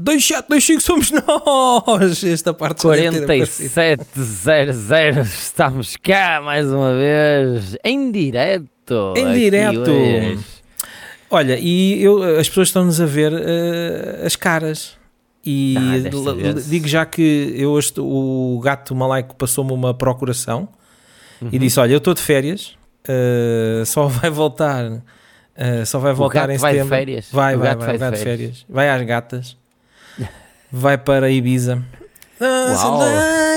2725 somos nós! Esta parte já deve ter aparecido. 4700, estamos cá mais uma vez, em direto. Em direto. hoje. Olha, e eu, as pessoas estão-nos a ver eh, as caras. E Ah, digo já que eu hoje, o gato malaico passou-me uma procuração Uhum. e disse: Olha, eu estou de férias, eh, só vai voltar. eh, só vai voltar em setembro. férias? Vai, vai, vai, vai de férias. Vai às gatas. Vai para Ibiza. So Uau.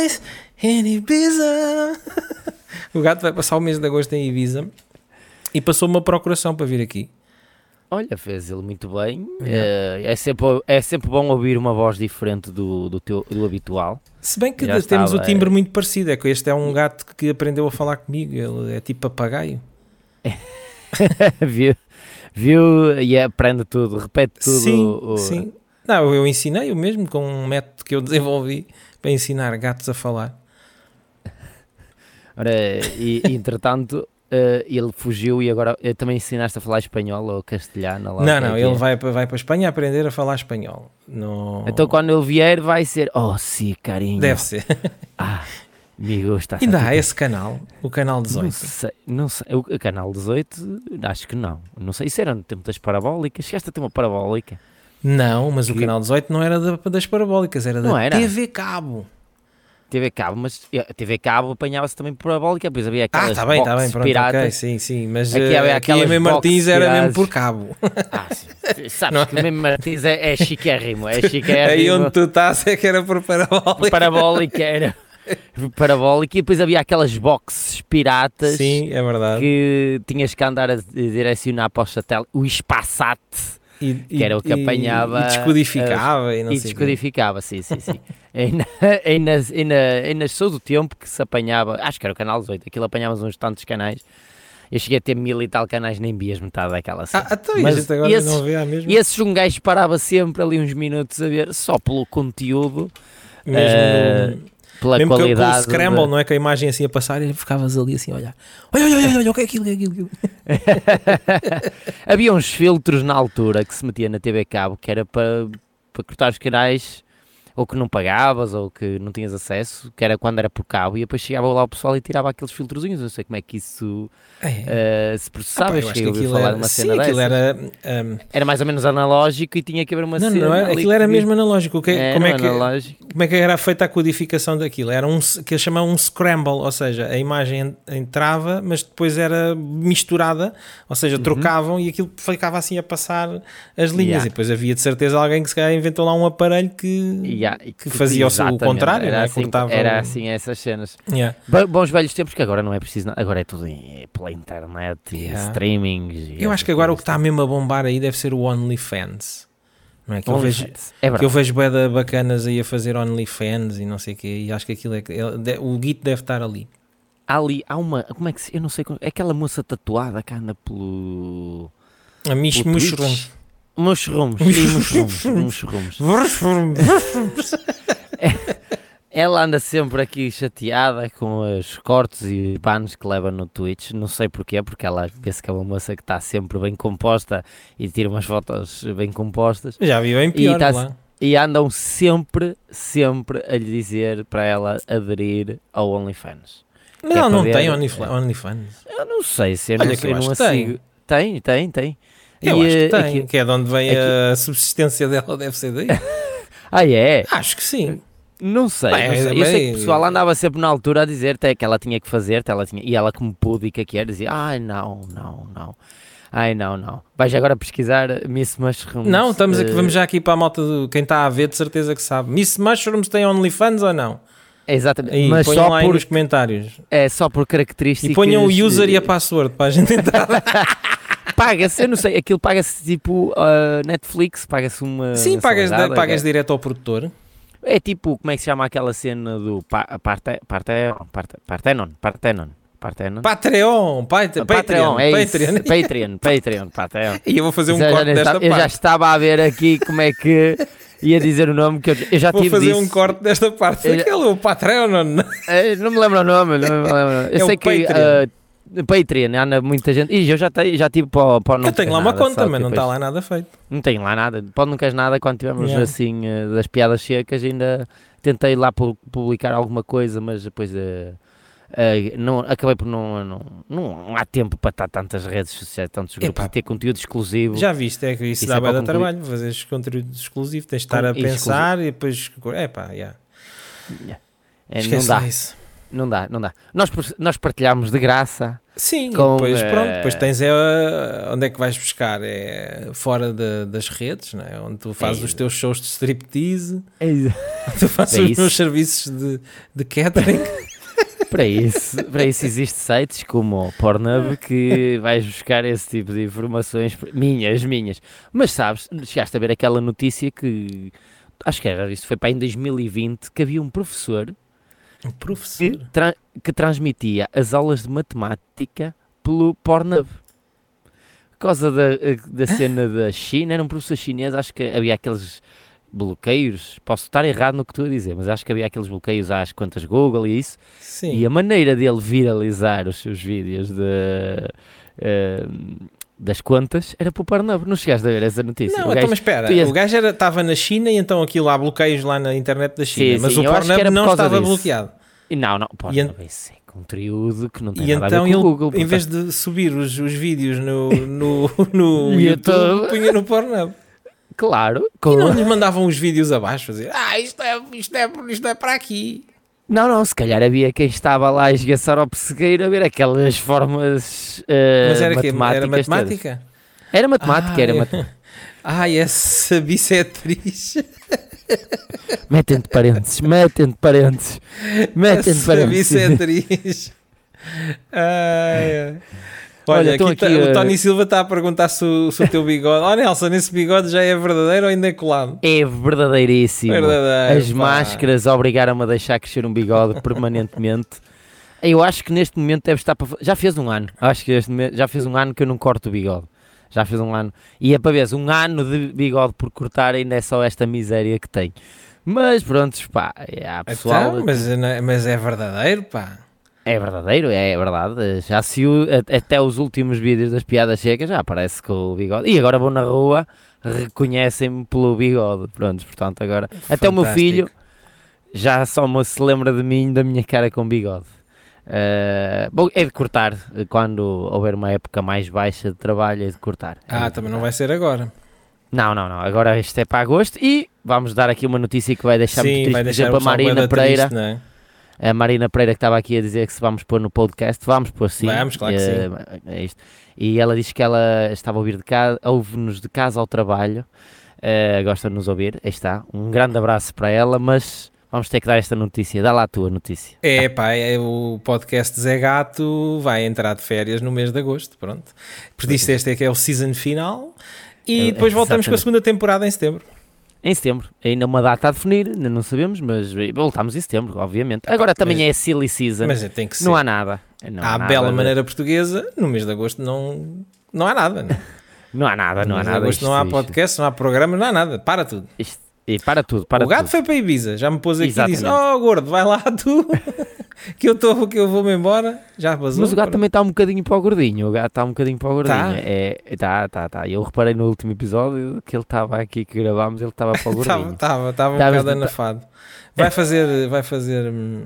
nice in Ibiza. o gato vai passar o mês de agosto em Ibiza e passou uma procuração para vir aqui. Olha, fez ele muito bem. Yeah. Eh, É, sempre, é sempre bom ouvir uma voz diferente do, do, teu, do habitual. Se bem que Já temos estava, o timbre muito parecido, é que este é um gato que aprendeu a falar comigo, ele é tipo papagaio. viu, viu e aprende tudo, repete tudo. sim, o- sim. Não, eu ensinei o mesmo com um método que eu desenvolvi para ensinar gatos a falar. Ora, e, entretanto, eh, ele fugiu e agora eh, também ensinaste a falar espanhol ou castelhano? não, é não, ele é. vai, para- vai para a Espanha aprender a falar espanhol. Não... Então quando ele vier vai ser, oh sim, carinho. Deve ser. Ah, me gusta. Ainda há esse canal, o canal Não 18. sei, não sei. O, o canal 18, acho que não. Não sei, isso era no tempo das parabólicas. Chegaste a ter uma parabólica? Não, mas o Que- canal 18 não era da- das parabólicas, era Não da era? TV Cabo. TV Cabo, mas eh, TV Cabo apanhava-se também por parabólica, depois havia Ah, aquelas está bem, está bem, pronto, piratas. ok, sim, sim, mas Aqui aqui, havia aqui a Martins era mesmo por cabo. Ah, sim. Sabes Não que o mesmo Martins é, é chiquérrimo, é Aí chiquérrimo. onde tu estás é que era por parabólica. Parabólica era parabólica e depois havia aquelas boxes piratas Sim, é verdade. que tinhas que andar a direcionar para o satélite, o espaçat E, que era o que e- apanhava E descodificava e não e sei quê. descodificava, sim, sim, sim. ainda, ainda sou do tempo que se apanhava, acho que era o canal 18, aquilo apanhávamos uns tantos canais. Eu cheguei a ter mil e tal canais, nem vias metade daquela cena. Ah, então e Mas agora esses- não vê a mesma. E esses um gajo parava sempre ali uns minutos a ver, só pelo conteúdo, Mesmo eh, no- pela mesmo que- com o qualidade. Scramble, da- não é? Com a imagem assim a passar e ficavas ali assim a olhar. Olha, olha, olha, olha, o que é aquilo, o que é aquilo. que é aquilo. Havia uns filtros na altura que se metia na TV Cabo que era para, para cortar os canais ou que não pagavas ou que não tinhas acesso, que era quando era por cabo, e depois chegava lá o pessoal e tirava aqueles filtrozinhos. Não sei como é que isso É. eh, se processava. Pá, eu eu acho cheguei que a ouvir falar era, de uma sim, cena era, um, Era mais ou menos analógico e tinha que haver uma não, cena. não era, ali aquilo era mesmo analógico. Que, Era como, é que, analógico. como é que era feita a codificação daquilo? Era um que eles chamavam um scramble, ou seja, a imagem en- entrava, mas depois era misturada, ou seja, trocavam e aquilo ficava assim a passar as linhas. Uhum. Yeah. E depois havia de certeza alguém que se calhar inventou lá um aparelho que. E há- e que fazia o contrário, era não é? assim, era assim essas cenas. Yeah. Bo- Bons velhos tempos que agora não é preciso, agora é tudo em, pela internet e Yeah. streamings. e Eu acho que agora o que está mesmo a bombar aí deve ser o OnlyFans. Não é? Que eu vejo. É que eu vejo bué bacanas aí a fazer OnlyFans e não sei o quê, e acho que aquilo é. O Git deve estar ali. Há ali, há uma, como é que se, eu não sei, é aquela moça tatuada que anda pelo... A Mish. Mushroom. Mushrooms, sim, mushrooms, mushrooms. Ela anda sempre aqui chateada com os cortes e bans que leva no Twitch. Não sei porquê, porque ela vê-se que é uma moça que está sempre bem composta e tira umas fotos bem compostas. Já vi bem pior tá- lá. E andam sempre, sempre a lhe dizer para ela aderir ao OnlyFans. Não, é não ver- tem Onlyf- OnlyFans. Eu não sei se eu Olha não, que eu eu não a sigo. Tem, tem, tem. Eu E, acho que eh, tem, aqui- que é de onde vem a subsistência dela, deve ser daí. Ah, é? acho que sim. Não sei, Bem, não sei. Eu sei que o pessoal andava sempre na altura a dizer até que ela tinha que fazer, ela tinha, e ela como púdica que era, dizia, ai não, não, não, ai não, não. Vais agora pesquisar Miss Mushrooms. Não, estamos aqui, eh, vamos já aqui para a malta do quem está a ver, de certeza que sabe. Miss Mushrooms tem OnlyFans ou não? Exatamente, Aí, mas só por, nos comentários. é, só por características. E ponham o user e a password para a gente entrar. Paga-se, eu não sei, aquilo paga-se tipo uh, Netflix, paga-se uma. Sim, pagas, mensalidade, pagas é- direto ao produtor. É tipo, como é que se chama aquela cena do pa, parte, parte, parte, Partenon? Partenon. Partenon? Patreon, Pat- Patreon, Patreon, é isso. Patreon. Patreon, Patreon, Patreon. E eu vou fazer um Já- já corte nem desta estava- eu já parte. estava a ver aqui como é que ia dizer o nome que eu, eu já Vou tive fazer disso. um corte desta parte. Eu já- Aquele, o Patreon. Eh, Não me lembro o nome, não me lembro. Eu É sei que Patreon. Patreon, anda muita gente. E eu já, te, já tive para, para não Eu tenho lá uma conta, mas não está lá nada feito. Não tenho lá nada. Pode não queres nada quando tivermos yeah. assim eh, das piadas secas. Ainda tentei lá publicar alguma coisa, mas depois. Uh, Uh, não, acabei por não, não, não, há tempo para estar tantas redes sociais, tantos grupos, ter conteúdo exclusivo. Já viste, é que isso, isso dá é bem trabalho, fazer conteúdo exclusivo, tens de estar Com, a pensar exclusivo. e depois, é pá, yeah. yeah. É, não dá. Isso. Não dá, não dá. Nós, nós partilhamos de graça. Sim, com, depois, uh... pronto, depois tens é, onde é que vais buscar? É fora de, das redes, não é? onde tu fazes é os teus shows de striptease, é tu fazes é os meus serviços de, de catering. para, isso, para isso existe sites como o Pornhub que vais buscar esse tipo de informações minhas, minhas. Mas sabes, chegaste a ver aquela notícia que acho que era isso, foi para em 2020 que havia um professor um professor? Que, tra que transmitia as aulas de matemática pelo Pornhub. Por causa da, da cena da China, era um professor chinês, acho que havia aqueles bloqueios, posso estar errado no que estou a dizer, mas acho que havia aqueles bloqueios às contas Google e isso, Sim. e a maneira dele viralizar os seus vídeos de, uh, das contas era para o Pornhub. Não chegaste a ver essa notícia? Não, então, mas espera, ias... o gajo estava na China e então aquilo há bloqueios lá na internet da China, sim, mas sim, o Pornhub não estava disso. bloqueado. Não, não, Pornhub e, é conteúdo que não tem e nada então a ver com ele, o Google. Em vez de subir os, os vídeos no, no, no YouTube, punha no Pornhub. Claro. Com... E não lhes mandavam os vídeos abaixo, fazer, ah, isto é, isto é, isto é para aqui. Não, não, se calhar havia quem estava lá a esgaçar ao pessegueiro a ver aquelas formas uh, Mas era matemáticas. Era matemática? Era matemática, ah, era matemática. Ai, essa bissetriz. Metem-te parentes, metem-te parentes, metem-te parentes. bissetriz. Ai, ai. Olha, Olha aqui, aqui tá, o Tony Silva está a perguntar se o, se o teu bigode. Oh Nelson, esse bigode já é verdadeiro ou ainda é colado? É verdadeiríssimo. Verdadeiro, As pá. máscaras obrigaram-me a deixar crescer um bigode permanentemente. Eu acho que neste momento deve estar para. Já fez um ano. Acho que momento, já fez um ano que eu não corto o bigode. Já fez um ano. E é para ver, um ano de bigode por cortar ainda é só esta miséria que tem. Mas pronto, pá, é a pessoal. Então, mas, é, mas é verdadeiro, pá. É verdadeiro, é verdade. Já se o, até os últimos vídeos das piadas secas já aparece com o bigode. E agora vou na rua, reconhecem-me pelo bigode. Pronto, portanto, agora. Fantástico. Até o meu filho já só se lembra de mim, da minha cara com bigode. Uh, bom, é de cortar. Quando houver uma época mais baixa de trabalho, é de cortar. É ah, de também cortar. não vai ser agora. Não, não, não. Agora este é para agosto e vamos dar aqui uma notícia que vai deixar Sim, muito triste. Vai deixar Por exemplo, a Marina Pereira. Triste? A Marina Pereira que estava aqui a dizer que se vamos pôr no podcast, vamos pôr sim. Vamos, claro que sim. É isto. E ela disse que ela estava a ouvir de casa, ouve-nos de casa ao trabalho, uh, gosta de nos ouvir, aí está. Um grande abraço para ela, mas vamos ter que dar esta notícia. Dá lá a tua notícia. É, tá. pá, é, o podcast Zé Gato vai entrar de férias no mês de agosto, pronto. Por isso este é que é o season final e é, depois voltamos com a segunda temporada em setembro. Em setembro. Ainda uma data a definir, ainda não sabemos, mas voltamos em setembro, obviamente. Agora também mas, é silly season. Mas tem que ser. Não há nada. Não há, há bela de... maneira portuguesa, no mês de agosto não, não há nada. Não, não há nada, não há nada. Agosto não há podcast, não há programa, não há nada. Para tudo. Isto, e para tudo, para O gato tudo. foi para Ibiza, já me pôs aqui Exatamente. e disse: Oh, gordo, vai lá tu, que eu estou, que eu vou-me embora. Já vazou. Mas o gato para... também está um bocadinho para o gordinho. O gato está um bocadinho para o gordinho. Tá, é, tá, tá. tá. Eu reparei no último episódio que ele estava aqui que gravámos, ele estava para o gordinho. Estava, estava um bocado anafado. Vai fazer, vai fazer. Hum,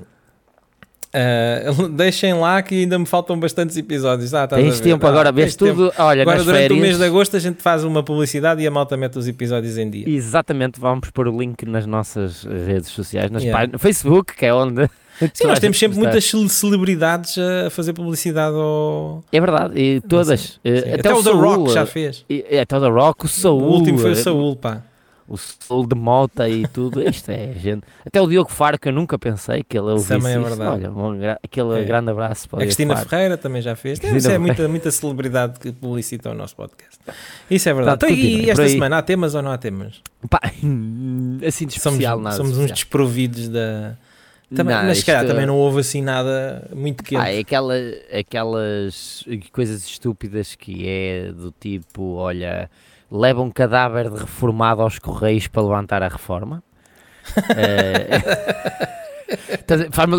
Uh, deixem lá que ainda me faltam bastantes episódios. Ah, Tens tempo ah, agora, vês tudo. Tempo. Olha, agora, durante férias... o mês de agosto, a gente faz uma publicidade e a malta mete os episódios em dia. Exatamente, vamos pôr o link nas nossas redes sociais, nas yeah. no Facebook, que é onde. Sim, nós temos sempre muitas celebridades a fazer publicidade ao. É verdade, e todas. Até, até, o, o The Rock já fez. E, até o The Rock, o Saul. O último foi o Saul, pá o Soul de Mota e tudo. Isto é, gente. Até o Diogo Faro, que eu nunca pensei que ele ouvisse Também é verdade. Olha, um, aquele é. grande abraço para A Cristina Ferreira também já fez. Isso é muita, muita celebridade que publicita o nosso podcast. Isso é verdade. Tá, então, e esta semana há temas ou não há temas? Pá, assim de especial, somos, nada. Somos especial. uns desprovidos da. Também, não, mas se calhar também não houve assim nada muito quente. Ah, aquela, aquelas coisas estúpidas que é do tipo, olha, leva um cadáver de reformado aos Correios para levantar a reforma. uh,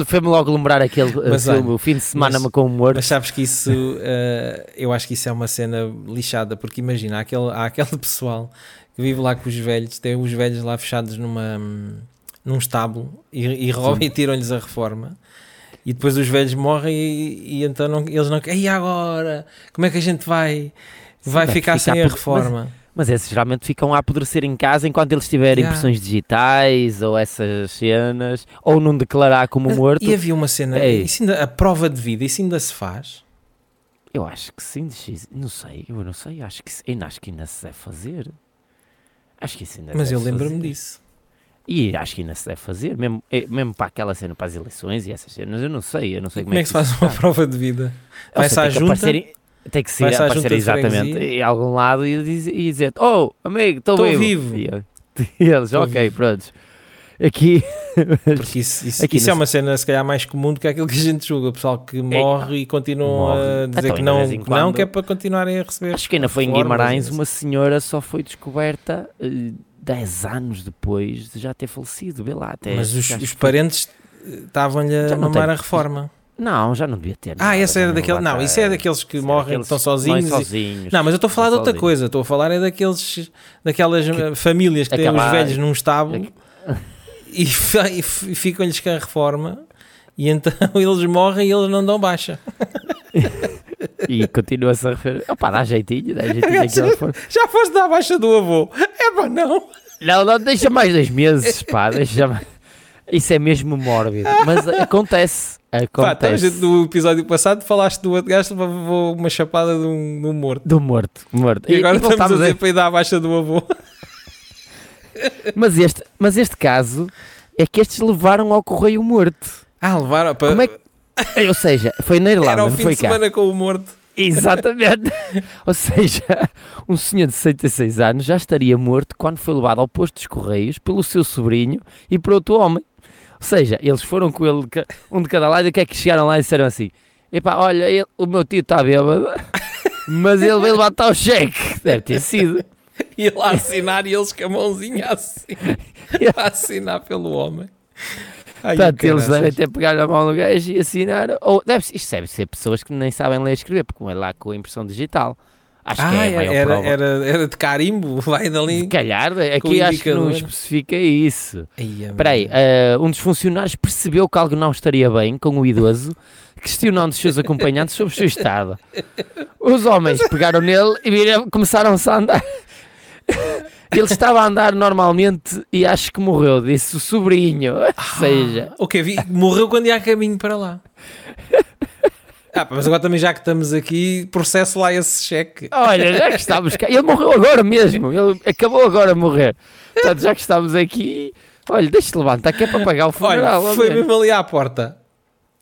Foi-me logo lembrar aquele eh, mas, filme, o fim de semana mas, com o morto. Mas sabes que isso, uh, eu acho que isso é uma cena lixada, porque imagina, há aquele, há aquele pessoal que vive lá com os velhos, tem os velhos lá fechados numa, num estábulo e, e roubam e tiram-lhes a reforma. E depois os velhos morrem e, e então não, eles não... E agora? Como é que a gente vai, vai Sim, ficar sem a reforma? Mas esses geralmente ficam a apodrecer em casa enquanto eles tiverem yeah. impressões digitais ou essas cenas, ou não declarar como morto. E havia uma cena, é. isso ainda, a prova de vida, isso ainda se faz? Eu acho que sim, não sei, eu não sei, acho que, ainda, acho que ainda se deve fazer. Acho que isso ainda Mas eu lembro-me disso. E acho que ainda se deve fazer, mesmo, é, mesmo para aquela cena, para as eleições e essas cenas, eu não sei, eu não sei como, como é que, se faz uma prova de vida? Vai-se à junta? Tem que ser, aparecer exatamente em algum lado e, e dizer: Oh, amigo, estou vivo. vivo. E, eles, tô ok, vivo. pronto. Aqui. Porque isso, isso, aqui isso é uma cena, se calhar, mais comum do que aquilo que a gente julga. O pessoal que morre é, e continua morre. a dizer então, que não, que não, que é para continuarem a receber. Acho que ainda foi em Guimarães, uma senhora só foi descoberta. Uh, 10 anos depois de já ter falecido, vê lá. Até Mas os, os parentes estavam-lhe a mamar a reforma. Não, já não devia ter. Ah, essa era daquele. Não, isso é daqueles que morrem, que estão sozinhos. E... sozinhos. Não, mas eu estou a falar de outra sozinhos. coisa. Estou a falar é daqueles, daquelas que... famílias que têm os velhos num estábulo e, e ficam-lhes com a reforma e então eles morrem e eles não dão baixa. e continua-se a referir. Opa, dá jeitinho, dá jeitinho já, já foste dar baixa do avô? É pá, não. Não, não, deixa mais dois meses, pá, deixa mais. Isso é mesmo mórbido, mas acontece. Acontece. Pá, no episódio passado falaste do outro gajo levou uma chapada de um, de um morto. Do morto, morto. E, e agora e estamos a dizer para ir dar a baixa do avô. Mas este, mas este caso é que estes levaram ao correio morto. Ah, levaram para... Como é que... Ou seja, foi na Irlanda, Era o fim foi de cá. semana com o morto. Exatamente. Ou seja, um senhor de 66 anos já estaria morto quando foi levado ao posto dos Correios pelo seu sobrinho e por outro homem. Ou seja, eles foram com ele, um de cada lado, e o que é que chegaram lá e disseram assim: Epá, olha, ele, o meu tio está bêbado, mas ele veio levantar o cheque. Deve ter sido. E lá assinar e eles com a mãozinha assim, a assinar pelo homem. Ai, Portanto, eles devem ter pegado a mão no gajo e assinar. Ou deve, isto deve ser pessoas que nem sabem ler e escrever, porque é lá com a impressão digital. Acho ah, que é a maior era, prova. Era, era de carimbo, vai dali. Se calhar, aqui acho que não especifica isso. Espera aí, uh, um dos funcionários percebeu que algo não estaria bem com o idoso, questionando os seus acompanhantes sobre o seu estado. Os homens pegaram nele e viram, começaram-se a andar. Ele estava a andar normalmente e acho que morreu, disse o sobrinho. Ah, seja. Ok, morreu quando ia a caminho para lá. Ah, mas agora também já que estamos aqui, processo lá esse cheque. Olha, já que estamos cá, ele morreu agora mesmo, ele acabou agora a morrer. Portanto, já que estamos aqui, olha, deixa-te levantar que é para pagar o funeral. Olha, foi mesmo ali à porta.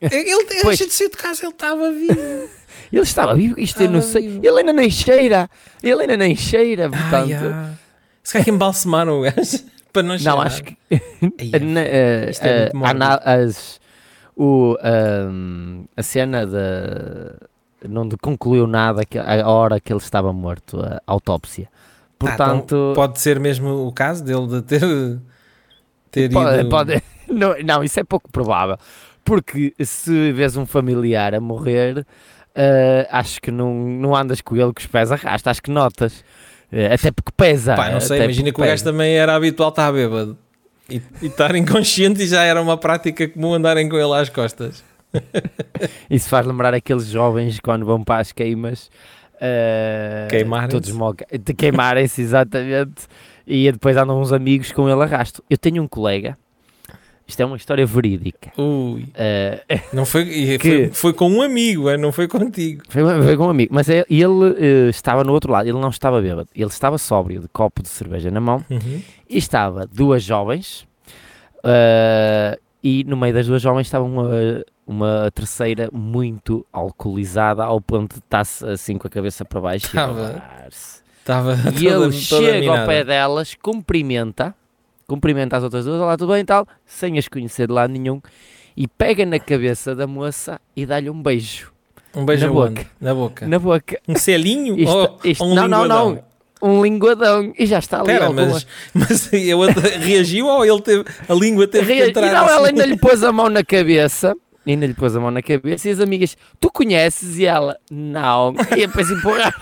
Ele, pois. a gente de casa, ele estava vivo. Ele estava vivo, isto estava eu não sei. Vivo. Ele ainda nem cheira, ele ainda nem cheira, portanto. Ah, yeah. Se calhar que embalsemaram o gajo para não cheirar. Não, acho que. na, uh, é uh, as, o, um, a cena de não de concluiu nada que, a hora que ele estava morto, a autópsia. Portanto, ah, então pode ser mesmo o caso dele de ter, ter pode, ido... pode, não, não, isso é pouco provável. Porque se vês um familiar a morrer, uh, acho que não, não andas com ele com os pés arrasta, acho que notas. Uh, até porque pesa. Pá, não sei, imagina que o gajo também era habitual estar bêbado. E, e estar inconsciente já era uma prática comum andarem com ele às costas. Isso faz lembrar aqueles jovens quando vão para as queimas. Uh, queimarem-se. Todos queimarem-se, exatamente. E depois andam uns amigos com ele arrasto. Eu tenho um colega isto é uma história verídica. Ui. Uh, não foi, que, foi, foi, com um amigo, é, não foi contigo. Foi, foi com um amigo, mas é, ele uh, estava no outro lado, ele não estava bêbado, ele estava sóbrio, de copo de cerveja na mão, uhum. e estava duas jovens, uh, e no meio das duas jovens estava uma, uma terceira muito alcoolizada, ao ponto de estar-se assim com a cabeça para baixo estava, estava e ele chega ao pé delas, cumprimenta cumprimenta as outras duas, olá, tudo bem e tal, sem as conhecer de lado nenhum, e pega na cabeça da moça e dá-lhe um beijo. Um beijo na boca. Na boca. Na boca. Um selinho? Isto, ou, isto, ou um não, não, não. um linguadão e já está ali. Pera, mas, mas ele reagiu ou ele teve, a língua teve que entrar? E não, assim? ela ainda lhe pôs a mão na cabeça. Ainda lhe pôs a mão na cabeça e as amigas, tu conheces? E ela, não. E depois empurrar.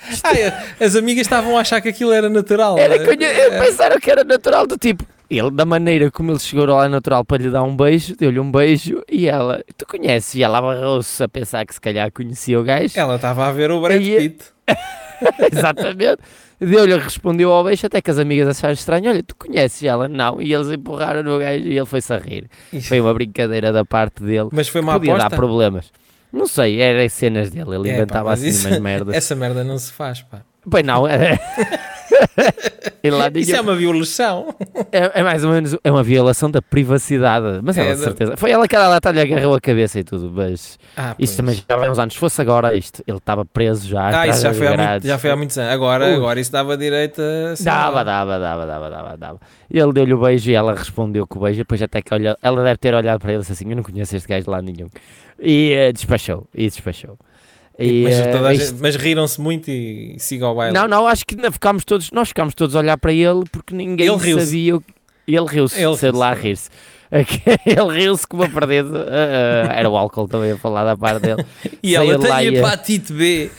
ah, as amigas estavam a achar que aquilo era natural. Era, conhe... é. Pensaram que era natural, do tipo, ele, da maneira como ele chegou lá natural para lhe dar um beijo, deu-lhe um beijo e ela, tu conheces? E ela abarrou-se a pensar que se calhar conhecia o gajo. Ela estava a ver o Brad Pitt. Exatamente. Deu-lhe, respondeu ao beijo, até que as amigas acharam estranho. Olha, tu conheces ela? Não. E eles empurraram no gajo e ele foi-se a rir. Isso. Foi uma brincadeira da parte dele. Mas foi uma Podia aposta? dar problemas. Não sei, era as cenas dele. Ele é, inventava pá, assim isso, umas merdas. Essa merda não se faz, pá. Pois não, é. Isso é uma violação. É, é, mais ou menos é uma violação da privacidade. Mas ela, é, certeza. Foi ela que ela lhe agarrou a cabeça e tudo. Mas ah, isto também já há uns anos. Se fosse agora, isto, ele estava preso já. Ah, isso já foi, há muito, já foi há muitos anos. Agora, uh, agora isso dava direito a. Dava, dava, dava, dava, dava, dava. Ele deu-lhe o beijo e ela respondeu com o beijo. Depois até que olha, ela deve ter olhado para ele assim: Eu não conheço este gajo de lá nenhum. E uh, despachou. E despachou. E, mas, uh, gente, mas riram-se muito e siga ao baile. Não, não, acho que ficámos todos, nós ficámos todos a olhar para ele porque ninguém ele sabia. O, ele riu-se, ele riu lá a rir-se. ele riu-se com uma perdida. Uh, uh, era o álcool também a falar da parte dele. e ela tem hepatite B.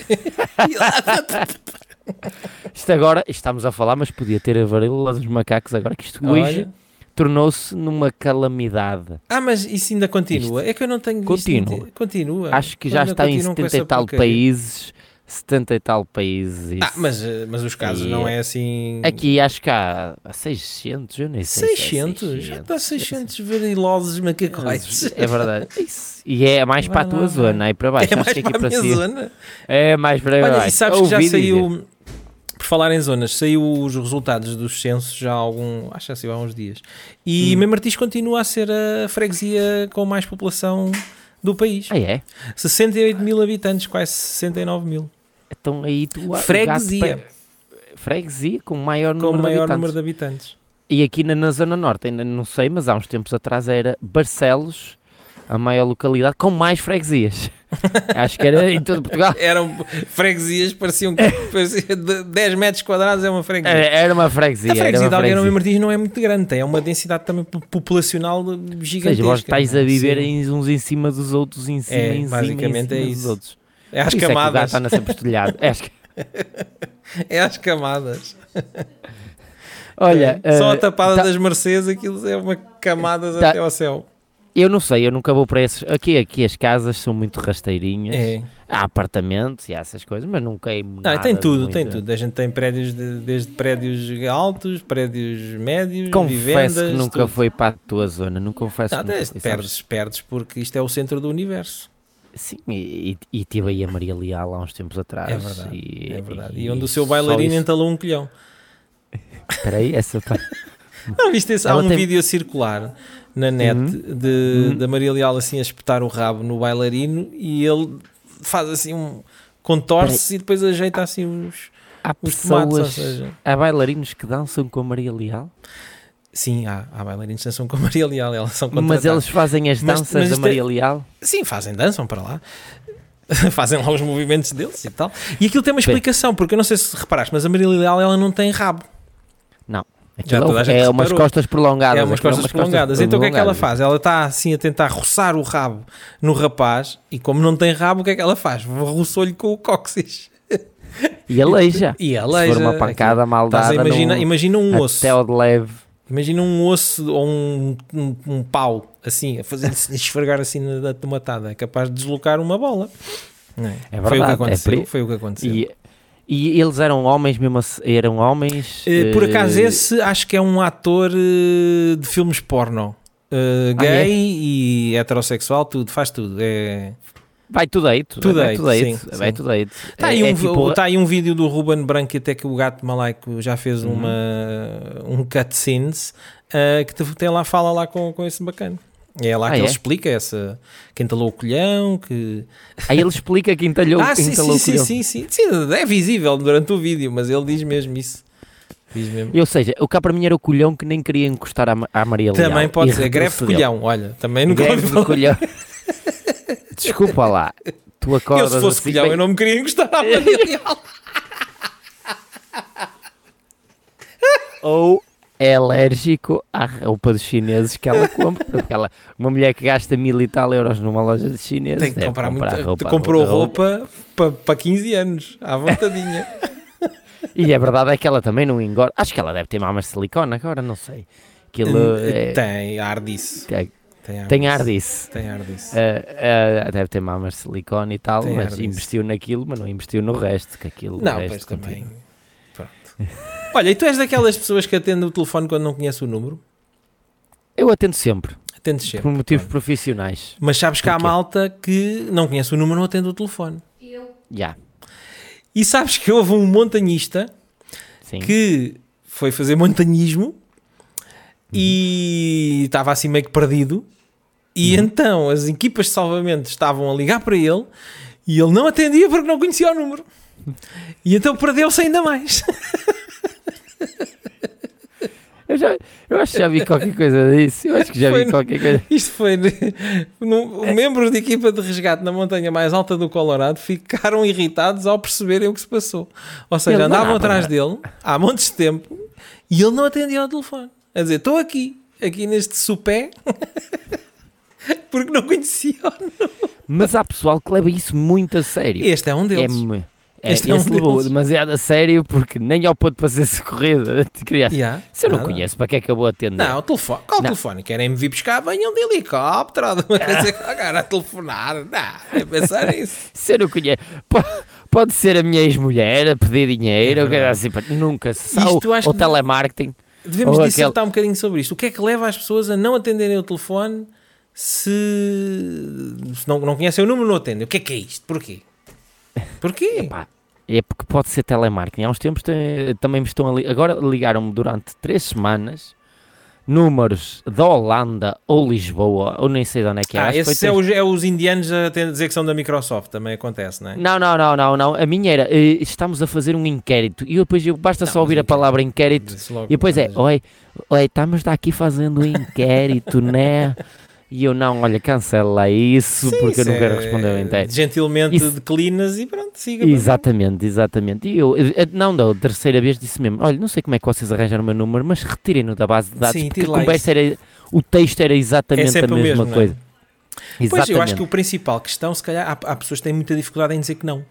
isto agora, estamos a falar, mas podia ter a varíola dos macacos agora que isto hoje. Olha tornou-se numa calamidade. Ah, mas isso ainda continua? Isto é que eu não tenho Continua. continua. Acho que já está em 70 e tal países. 70 e tal países. Ah, mas, eh, mas os casos e não é assim. Aqui acho que há 600, eu nem sei. 600? Se é 600. Já está 600 varilosos macacões. É verdade. Isso. E é mais para a tua zona, aí para baixo. É mais para a minha cima. zona. É mais para Olha, baixo. E sabes que já saiu. Falar em zonas, saiu os resultados dos censos já há algum, acho que saiu há uns dias. E hum. Mem Martins continua a ser a freguesia com mais população do país. Ah, é? 68 mil habitantes, quase 69 mil. Então aí tu Freguesia. Freguesia com maior, com número, maior de número de habitantes. E aqui na, na Zona Norte, ainda não sei, mas há uns tempos atrás era Barcelos, a maior localidade com mais freguesias. Acho que era em todo Portugal. Eram freguesias, pareciam que parecia 10 metros quadrados é uma freguesia. Era uma freguesia. A freguesia de Algueirão e Martins não é muito grande, tem uma densidade também populacional gigantesca. Ou seja, vós estáis a viver em, uns em cima dos outros, em cima, é, em cima, basicamente em cima é isso. dos outros. É às camadas. É que o está sempre estelhado. É às... é às camadas. Olha, é. só a tapada tá... das Mercedes, aquilo é uma camadas tá... até ao céu. Eu não sei, eu nunca vou para esses. Aqui, aqui as casas são muito rasteirinhas. É. Há apartamentos e há essas coisas, mas não queimo nada. Tem tudo, tem tudo. A gente tem prédios, de, desde prédios altos, prédios médios, confesso vivendas. que nunca tudo. foi para a tua zona, não confesso. Não, que perdes, perdes porque isto é o centro do universo. Sim, e, e, tive aí a Maria Leal há uns tempos atrás. É verdade. E, é verdade. e, onde o seu bailarino entalou um colhão. Espera aí, essa tá... Não, viste esse? Há um tem... vídeo circular na net uhum. de, uhum. da Maria Leal assim a espetar o rabo no bailarino e ele faz assim um contorce e depois ajeita assim os, há os pessoas, tomates, seja... há bailarinos que dançam com a Maria Leal? Sim, há, há bailarinos que dançam com a Maria Leal, elas são Mas eles fazem as danças mas, mas da Maria Leal? Sim, fazem, dançam para lá. fazem lá os movimentos deles e tal. E aquilo tem uma explicação, porque eu não sei se reparaste, mas a Maria Leal ela não tem rabo. Não. Aquilo é, é umas costas prolongadas. É umas costas, é umas prolongadas. Costas então o que é que ela faz? Ela está assim a tentar roçar o rabo no rapaz e como não tem rabo, o que é que ela faz? Roçou-lhe com o cóccix. E aleija. E aleija. Se for uma pancada mal dada. Imagina, num, imagina um osso. Até de leve. Imagina um osso ou um, um, um pau assim, a fazer esfregar assim na tomatada. É capaz de deslocar uma bola. É? é verdade. Foi o que aconteceu. É foi o que aconteceu. E, e eles eram homens mesmo, eram homens? Uh, por acaso uh, esse acho que é um ator uh, de filmes porno. gay ah, é? e heterossexual, tudo, faz tudo. É... Vai tudo aí, tudo vai tudo aí, vai tudo aí. Está aí, é, um, tipo... tá aí um vídeo do Ruben Branco até que o gato malaico já fez uhum. uma, um cutscenes que tem lá, fala lá com, com esse bacana. É lá ah, que é? ele explica essa. Quem talou o colhão, que. Aí ele explica quem talhou, ah, quem sim, talou sim, o colhão. Sim, sim, sim, sim. É visível durante o vídeo, mas ele diz mesmo isso. Diz mesmo. Ou seja, o cá para mim era o colhão que nem queria encostar à, à Maria Leal. Também pode ser. Greve de colhão, olha. Também nunca Greve de colhão. Desculpa lá. Tu acordas. Eu se fosse assim, colhão, bem... eu não me queria encostar à Maria Leal. Ou é alérgico à roupa dos chineses que ela compra. Porque ela, uma mulher que gasta mil e tal euros numa loja de chineses tem que comprar, comprar muita, roupa. Comprou roupa, roupa para, para 15 anos, à vontadinha. e a verdade é que ela também não engorda. Acho que ela deve ter mamas de silicone agora, não sei. Aquilo, é, tem ar disso. É, tem ar disso. Tem ar disso. Uh, uh, deve ter mamas de silicone e tal, tem mas investiu naquilo, mas não investiu no resto. Que aquilo, não, pois também. Pronto. Olha, e tu és daquelas pessoas que atendem o telefone quando não conhece o número? Eu atendo sempre. Atendo sempre. Por motivos pronto. profissionais. Mas sabes que há malta que não conhece o número não atende o telefone. Eu. Já. Yeah. E sabes que houve um montanhista Sim. que foi fazer montanhismo uhum. e estava assim meio que perdido. E uhum. então as equipas de salvamento estavam a ligar para ele e ele não atendia porque não conhecia o número. E então perdeu-se ainda mais. Eu, já, eu acho que já vi qualquer coisa disso. Eu acho que já foi vi qualquer coisa. Isto foi. No, no, membros de equipa de resgate na montanha mais alta do Colorado ficaram irritados ao perceberem o que se passou. Ou seja, ele andavam atrás dele há montes de tempo e ele não atendia ao telefone. A dizer: Estou aqui, aqui neste supé, porque não conhecia o número. Mas há pessoal que leva isso muito a sério. Este é um deles. É, é, este é um levou demasiado a sério porque nem ao ponto para ser socorrida. Yeah, Se eu não nada. conheço, para que é que eu vou atender? Não, o telefone. Qual não. telefone? Querem me vir buscar? Venham de helicóptero. Agora a telefonar. Não, é pensar nisso. Se eu não conheço. Pode ser a minha ex-mulher a pedir dinheiro, é assim, nunca se sabe. Ou telemarketing. Devemos ou dissertar aquele... um bocadinho sobre isto. O que é que leva as pessoas a não atenderem o telefone se, se não, não conhecem o número não atendem? O que é que é isto? Porquê? Porquê? Epá, é porque pode ser telemarketing. Há uns tempos também me estão a li agora ligaram-me durante três semanas números da Holanda ou Lisboa, ou nem sei de onde é que é. Ah, esse é, os, é, os indianos a dizer que são da Microsoft, também acontece, não é? Não, não, não, não, não. A minha era, eh, estamos a fazer um inquérito e depois eu, basta não, só ouvir a palavra inquérito e depois é, oi, oi, estamos aqui fazendo um inquérito, né? E eu não, olha, cancela isso Sim, porque eu não quero responder ao inteiro. Gentilmente isso, declinas e pronto, siga. Exatamente, exatamente. E eu, não, da terceira vez disse mesmo: olha, não sei como é que vocês arranjaram o meu número, mas retirem-no da base de dados Sim, porque a conversa era, o texto era exatamente é a mesma mesmo, é? coisa. É? Pois, eu acho que o principal questão, se calhar, há, há pessoas que têm muita dificuldade em dizer que não.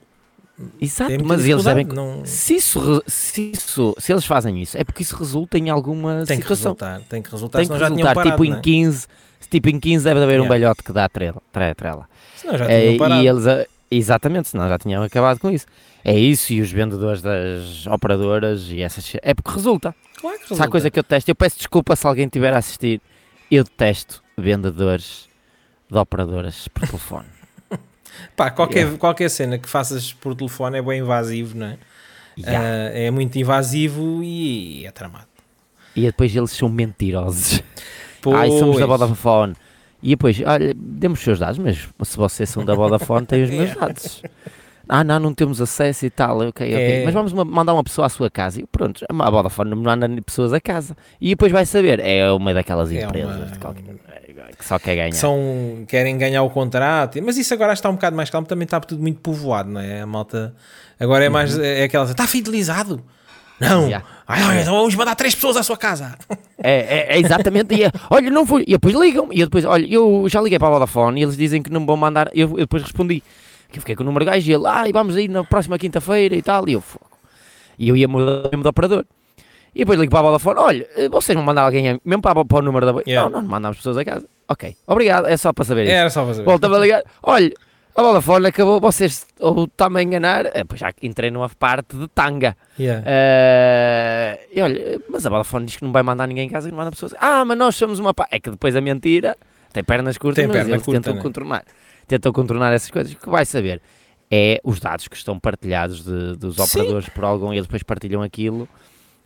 Exato, mas eles sabem que não... se, isso, se, isso, se eles fazem isso, é porque isso resulta em alguma tem situação. Que resultar, tem que resultar, tem que resultar, parado, tipo em 15 tipo em 15 deve haver yeah. um belhote que dá trela. trela. Senão já é, e eles, exatamente, senão já tinham acabado com isso. É isso e os vendedores das operadoras e essas. É porque resulta. Claro que resulta. Se há coisa que eu detesto, eu peço desculpa se alguém estiver a assistir. Eu detesto vendedores de operadoras por telefone. Pá, qualquer, yeah. qualquer cena que faças por telefone é bem invasivo, não é? Yeah. Uh, é muito invasivo e é tramado. E depois eles são mentirosos. Pois. Ai, somos da Vodafone. E depois, olha, demos os seus dados, mas se vocês são da Vodafone, têm os meus dados. Ah, não, não temos acesso e tal, ok, ok. É. Mas vamos mandar uma pessoa à sua casa. E pronto, a Vodafone não manda pessoas a casa. E depois vai saber, é uma daquelas é empresas uma... que só quer ganhar. São, querem ganhar o contrato. Mas isso agora está um bocado mais calmo, também está tudo muito povoado, não é? A malta. Agora é mais, uhum. é aquela, está fidelizado. Não. Yeah. Ai, então vamos mandar três pessoas à sua casa. É, é, é exatamente. e, é, olha, não fui. E depois ligam. E depois, olha, eu já liguei para a Vodafone e eles dizem que não vão mandar. Eu, eu depois respondi. Que eu fiquei com o número gajo e ele, ah, vamos aí na próxima quinta-feira e tal. E eu. E eu ia mudar do operador. E depois ligo para a Vodafone, olha, vocês não mandar alguém mesmo para, para o número da... Yeah. Não, não, não mandamos pessoas a casa. Ok, obrigado, é só para saber isso. Era só para saber. Volta-me a ligar, olha, a Vodafone acabou, vocês ou estão a enganar, é, pois já entrei numa parte de tanga. Yeah. Uh, e olha, mas a Vodafone diz que não vai mandar ninguém em casa e não manda pessoas. Ah, mas nós somos uma. É que depois a mentira tem pernas curtas, tem mas perna eles curta, tentam né? contornar. Tentam contornar essas coisas. O que vai saber é os dados que estão partilhados de, dos operadores Sim. por algum e eles depois partilham aquilo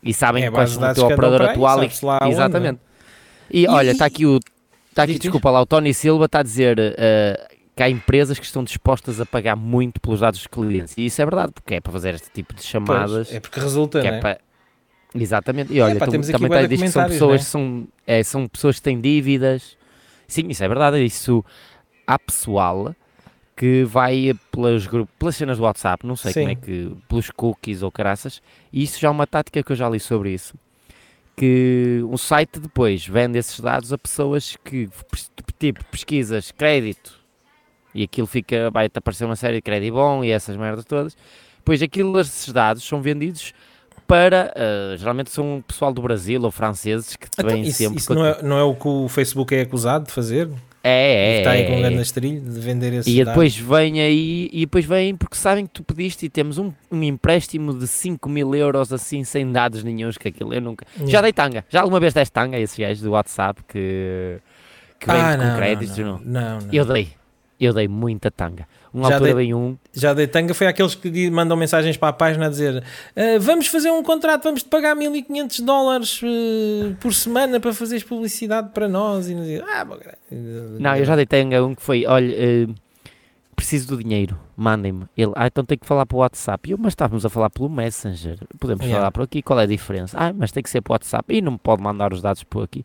e sabem é, quais são o teu operador atual. E, exatamente. Onde? E olha, está aqui o. Está aqui, desculpa lá, o Tony Silva está a dizer. Uh, que há empresas que estão dispostas a pagar muito pelos dados dos clientes. E isso é verdade, porque é para fazer este tipo de chamadas. Pois, é porque resulta, que é, é para... Exatamente. E olha, é, pá, tu, também está a dizer que são pessoas, é? são, é, são pessoas que têm dívidas. Sim, isso é verdade. Isso há pessoal que vai pelas, pelas cenas do WhatsApp, não sei Sim. como é que, pelos cookies ou caraças, e isso já é uma tática que eu já li sobre isso, que um site depois vende esses dados a pessoas que, tipo, pesquisas crédito e aquilo fica, vai-te aparecer uma série de crédito bom e essas merdas todas. Pois aquilo, esses dados são vendidos para, uh, geralmente são pessoal do Brasil ou franceses que então, vêm isso, sempre... Isso não é, não é o que o Facebook é acusado de fazer? É, é. Está aí com um grande estrilho de vender esses E depois vem aí, e depois vem porque sabem que tu pediste e temos um, um empréstimo de 5 mil euros assim, sem dados nenhums, que aquilo eu nunca. Yeah. Já dei tanga, já alguma vez deste tanga a esses gajos do WhatsApp que, que vem ah, com não, créditos? Não, não, não, Eu dei, eu dei muita tanga. Uma já altura dei, vem um. Já dei tanga, foi aqueles que mandam mensagens para a página a dizer uh, vamos fazer um contrato, vamos te pagar 1500 dólares uh, por semana para fazeres publicidade para nós. E não, ah, bom, não, eu já dei tanga um que foi, olha, uh, preciso do dinheiro, mandem-me. Ele, ah, então tem que falar para o WhatsApp. Eu, mas estávamos a falar pelo Messenger, podemos yeah. falar por aqui, qual é a diferença? Ah, mas tem que ser para o WhatsApp. E não me pode mandar os dados por aqui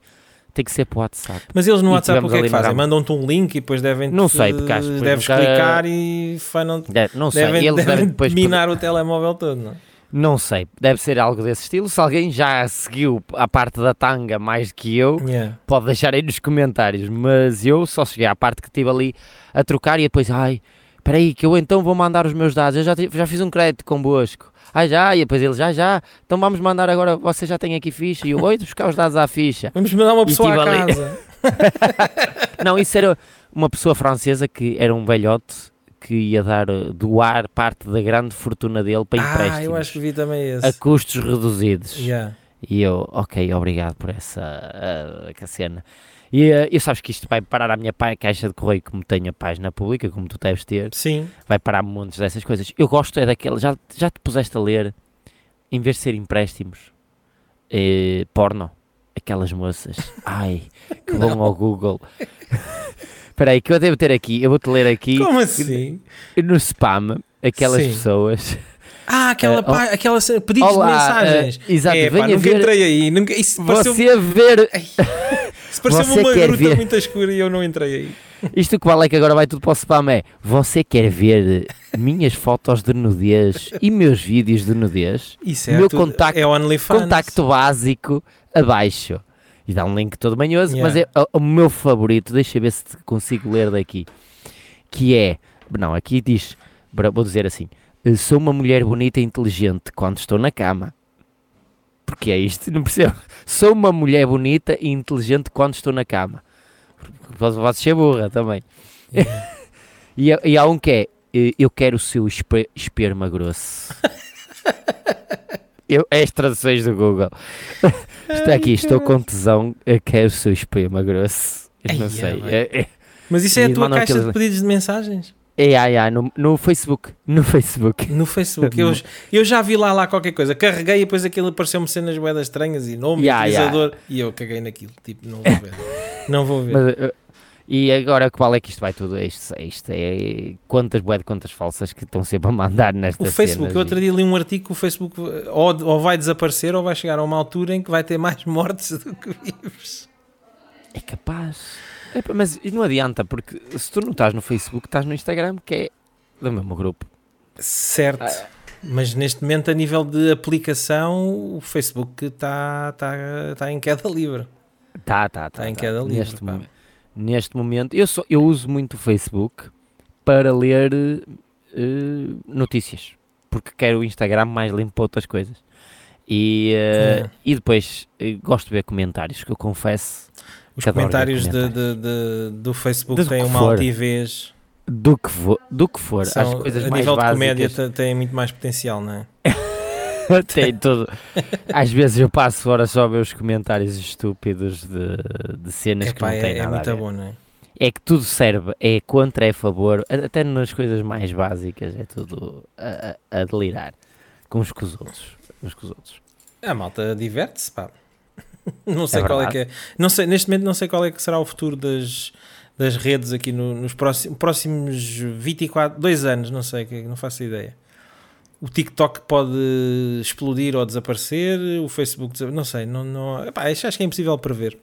tem que ser para o WhatsApp. Mas eles no e WhatsApp o que é que fazem? Mandam-te um link e depois devem Não sei, porque acho que deves nunca... clicar e não, Deve, não sei, devem, eles devem depois minar o telemóvel todo, não? Não sei, deve ser algo desse estilo. Se alguém já seguiu a parte da tanga mais que eu, yeah. pode deixar aí nos comentários. Mas eu só cheguei à parte que estive ali a trocar e depois, ai, espera aí, que eu então vou mandar os meus dados. Eu já, já fiz um crédito convosco. Ah, já, e depois ele, já, já, então vamos mandar agora, você já tem aqui ficha, e eu, oi, buscar os dados à ficha. Vamos mandar uma pessoa à ali... casa. não, isso era uma pessoa francesa que era um velhote que ia dar, doar parte da grande fortuna dele para ah, empréstimos. Ah, eu acho que vi também esse. A custos reduzidos. Yeah. E eu, ok, obrigado por essa uh, cena. E uh, eu sabes que isto vai parar a minha caixa de correio, como tenho a página pública, como tu deves ter. Sim. Vai parar montes dessas coisas. Eu gosto é daquela, já, já te puseste a ler, em vez de ser empréstimos, eh, porno, aquelas moças. Ai, que vão ao Google. Espera aí, que eu devo ter aqui, eu vou-te ler aqui. Como assim? No spam, aquelas Sim. pessoas. Ah, aquela, uh, pá, aquela pedidos olá, de mensagens. Uh, exato, é, pá, nunca ver, entrei aí. Nunca, isso você ver. Isso pareceu uma gruta ver... muito escura e eu não entrei aí. Isto que vale é que agora vai tudo para o spam é Você quer ver minhas fotos de nudez e meus vídeos de nudez? Isso é Meu tudo, contacto, é OnlyFans. contacto básico abaixo. E dá um link todo manhoso, yeah. mas é o, o, meu favorito, deixa eu ver se consigo ler daqui. Que é, não, aqui diz, vou dizer assim, sou uma mulher bonita e inteligente quando estou na cama. Porque é isto, não percebo. Sou uma mulher bonita e inteligente quando estou na cama. Pode ser burra também. e, e há um que é, eu quero o seu esperma grosso. eu, é as traduções do Google. Está aqui, estou com tesão, eu quero o seu esperma grosso. Eu não sei. É, é, Mas isso é a tua caixa de pedidos de mensagens? É, é, é, no, no Facebook. No Facebook. No Facebook. eu, eu já vi lá, lá qualquer coisa. Carreguei e depois aquilo apareceu-me cenas moedas estranhas e nome, yeah, utilizador. Yeah. E eu caguei naquilo. Tipo, não vou ver. não vou ver. Mas, uh, e agora qual é que isto vai tudo? Isto, isto é quantas boedas, quantas falsas que estão sempre a mandar nesta O Facebook, eu outro dia li um artigo que o Facebook ou, ou vai desaparecer ou vai chegar a uma altura em que vai ter mais mortes do que vivos. É capaz. É, mas não adianta, porque se tu não estás no Facebook, estás no Instagram, que é do mesmo grupo. Certo. Ah. Mas neste momento, a nível de aplicação, o Facebook está tá, tá em queda livre. Está, está, está. Está em tá. queda livre. Neste, momento, neste momento, eu, só, eu uso muito o Facebook para ler uh, notícias, porque quero o Instagram mais limpo para outras coisas. E, uh, é. e depois uh, gosto de ver comentários, que eu confesso os comentários, de, de, de, do Facebook têm uma for. altivez. Do que, for, do que for, São, as coisas a mais nível básicas. de comédia têm muito mais potencial, não é? tem tudo. Às vezes eu passo horas só a ver os comentários estúpidos de, de cenas Epá, que não têm é, nada é muito a bom, não é? É que tudo serve, é contra, é favor, até nas coisas mais básicas, é tudo a, a, a delirar com uns com os outros. Uns com os outros. A malta diverte-se, pá. não sei é qual é que é. Não sei, neste momento não sei qual é que será o futuro das, das redes aqui no, nos próximos, próximos 24, dois anos, não sei, não faço ideia. O TikTok pode explodir ou desaparecer, o Facebook, não sei, não, não, epá, acho que é impossível prever.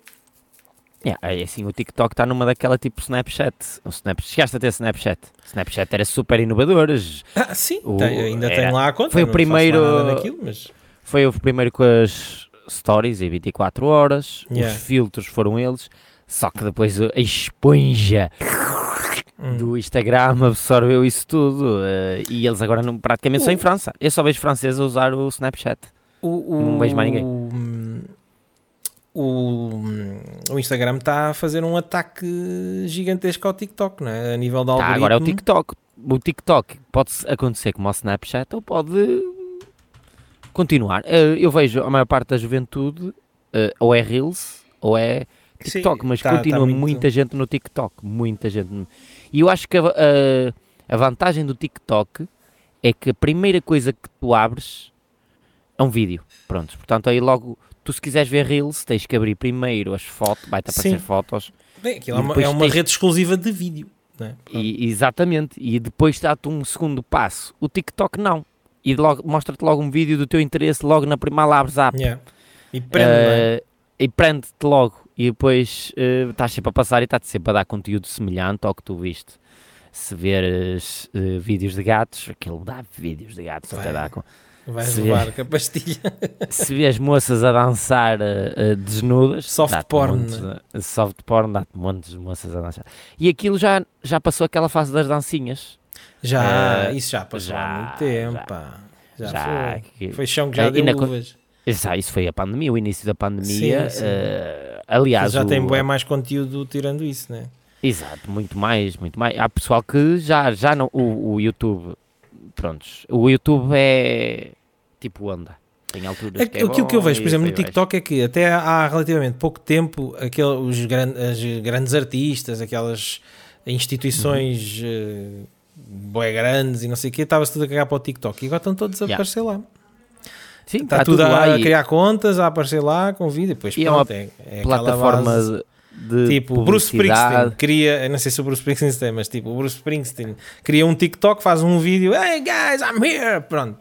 Yeah, é assim, o TikTok está numa daquela tipo Snapchat. O Snapchat. Chegaste a ter Snapchat. Snapchat era super inovador. Ah, sim, o, tem, ainda era, tem lá a conta. Foi o primeiro. Naquilo, mas... Foi o primeiro com as stories e 24 horas, Yeah. os filtros foram eles, só que depois a esponja Hum. do Instagram absorveu isso tudo eh, e eles agora não, praticamente são em França. Eu só vejo franceses a usar o Snapchat. O, o, Não vejo mais ninguém. O, o Instagram está a fazer um ataque gigantesco ao TikTok, não é? A nível de Tá, algoritmo. agora é o TikTok. O TikTok pode acontecer como o Snapchat ou pode continuar. Eh, Eu vejo a maior parte da juventude eh, ou é Reels ou é Sim, TikTok, mas tá- tá continua muito- muita gente no TikTok, muita gente. E eu acho que a, a- a vantagem do TikTok é que a primeira coisa que tu abres é um vídeo. Pronto, portanto aí logo, tu se quiseres ver Reels, tens que abrir primeiro as fotos, vai-te aparecer Sim. fotos, Bem, aquilo é uma, é uma tens- rede exclusiva de vídeo. É? e, exatamente, e depois dá-te um segundo passo. O TikTok não. E logo, mostra-te logo um vídeo do teu interesse, logo na primeira lá abres app. Yeah. E prende, é? Eh, prende-te logo e depois eh, estás sempre a passar e está-te sempre a dar conteúdo semelhante ao que tu viste. Se veres eh, vídeos de gatos, aquilo dá vídeos de gatos, até Vai. dá com- Vais se- levar com a pastilha. se vês moças a dançar eh, desnudas, Soft porn, montes de- soft porn, dá-te montes de moças a dançar. E aquilo já, já passou aquela fase das dancinhas. Já, Eh, isso já passou já, há muito tempo, já. Já, Já, foi. Foi chão que já Eh, deu na co- uvas. Já, isso foi a pandemia, o início da pandemia. Sim, sim. eh, aliás, já tem o- bem mais conteúdo tirando isso, né? Exato, muito mais, muito mais. Há pessoal que já, já não. O, o YouTube, prontos. O YouTube é tipo onda. Tem alturas que é Aquilo bom que eu vejo, por exemplo, no TikTok é que até há relativamente pouco tempo aquele, os gran- as grandes artistas, aquelas instituições Uhum. uh, bué grandes e não sei o quê, estava-se tudo a cagar para o TikTok e agora estão todos a Yeah. aparecer lá. Sim, Está está tudo, tudo lá a e criar contas, a aparecer lá com vídeo, depois E é pronto, é, é plataforma de, Tipo, o Bruce. Springsteen cria, não sei se o Bruce Springsteen tem, mas tipo, o Bruce Springsteen cria um TikTok, faz um vídeo, hey guys, I'm here, pronto.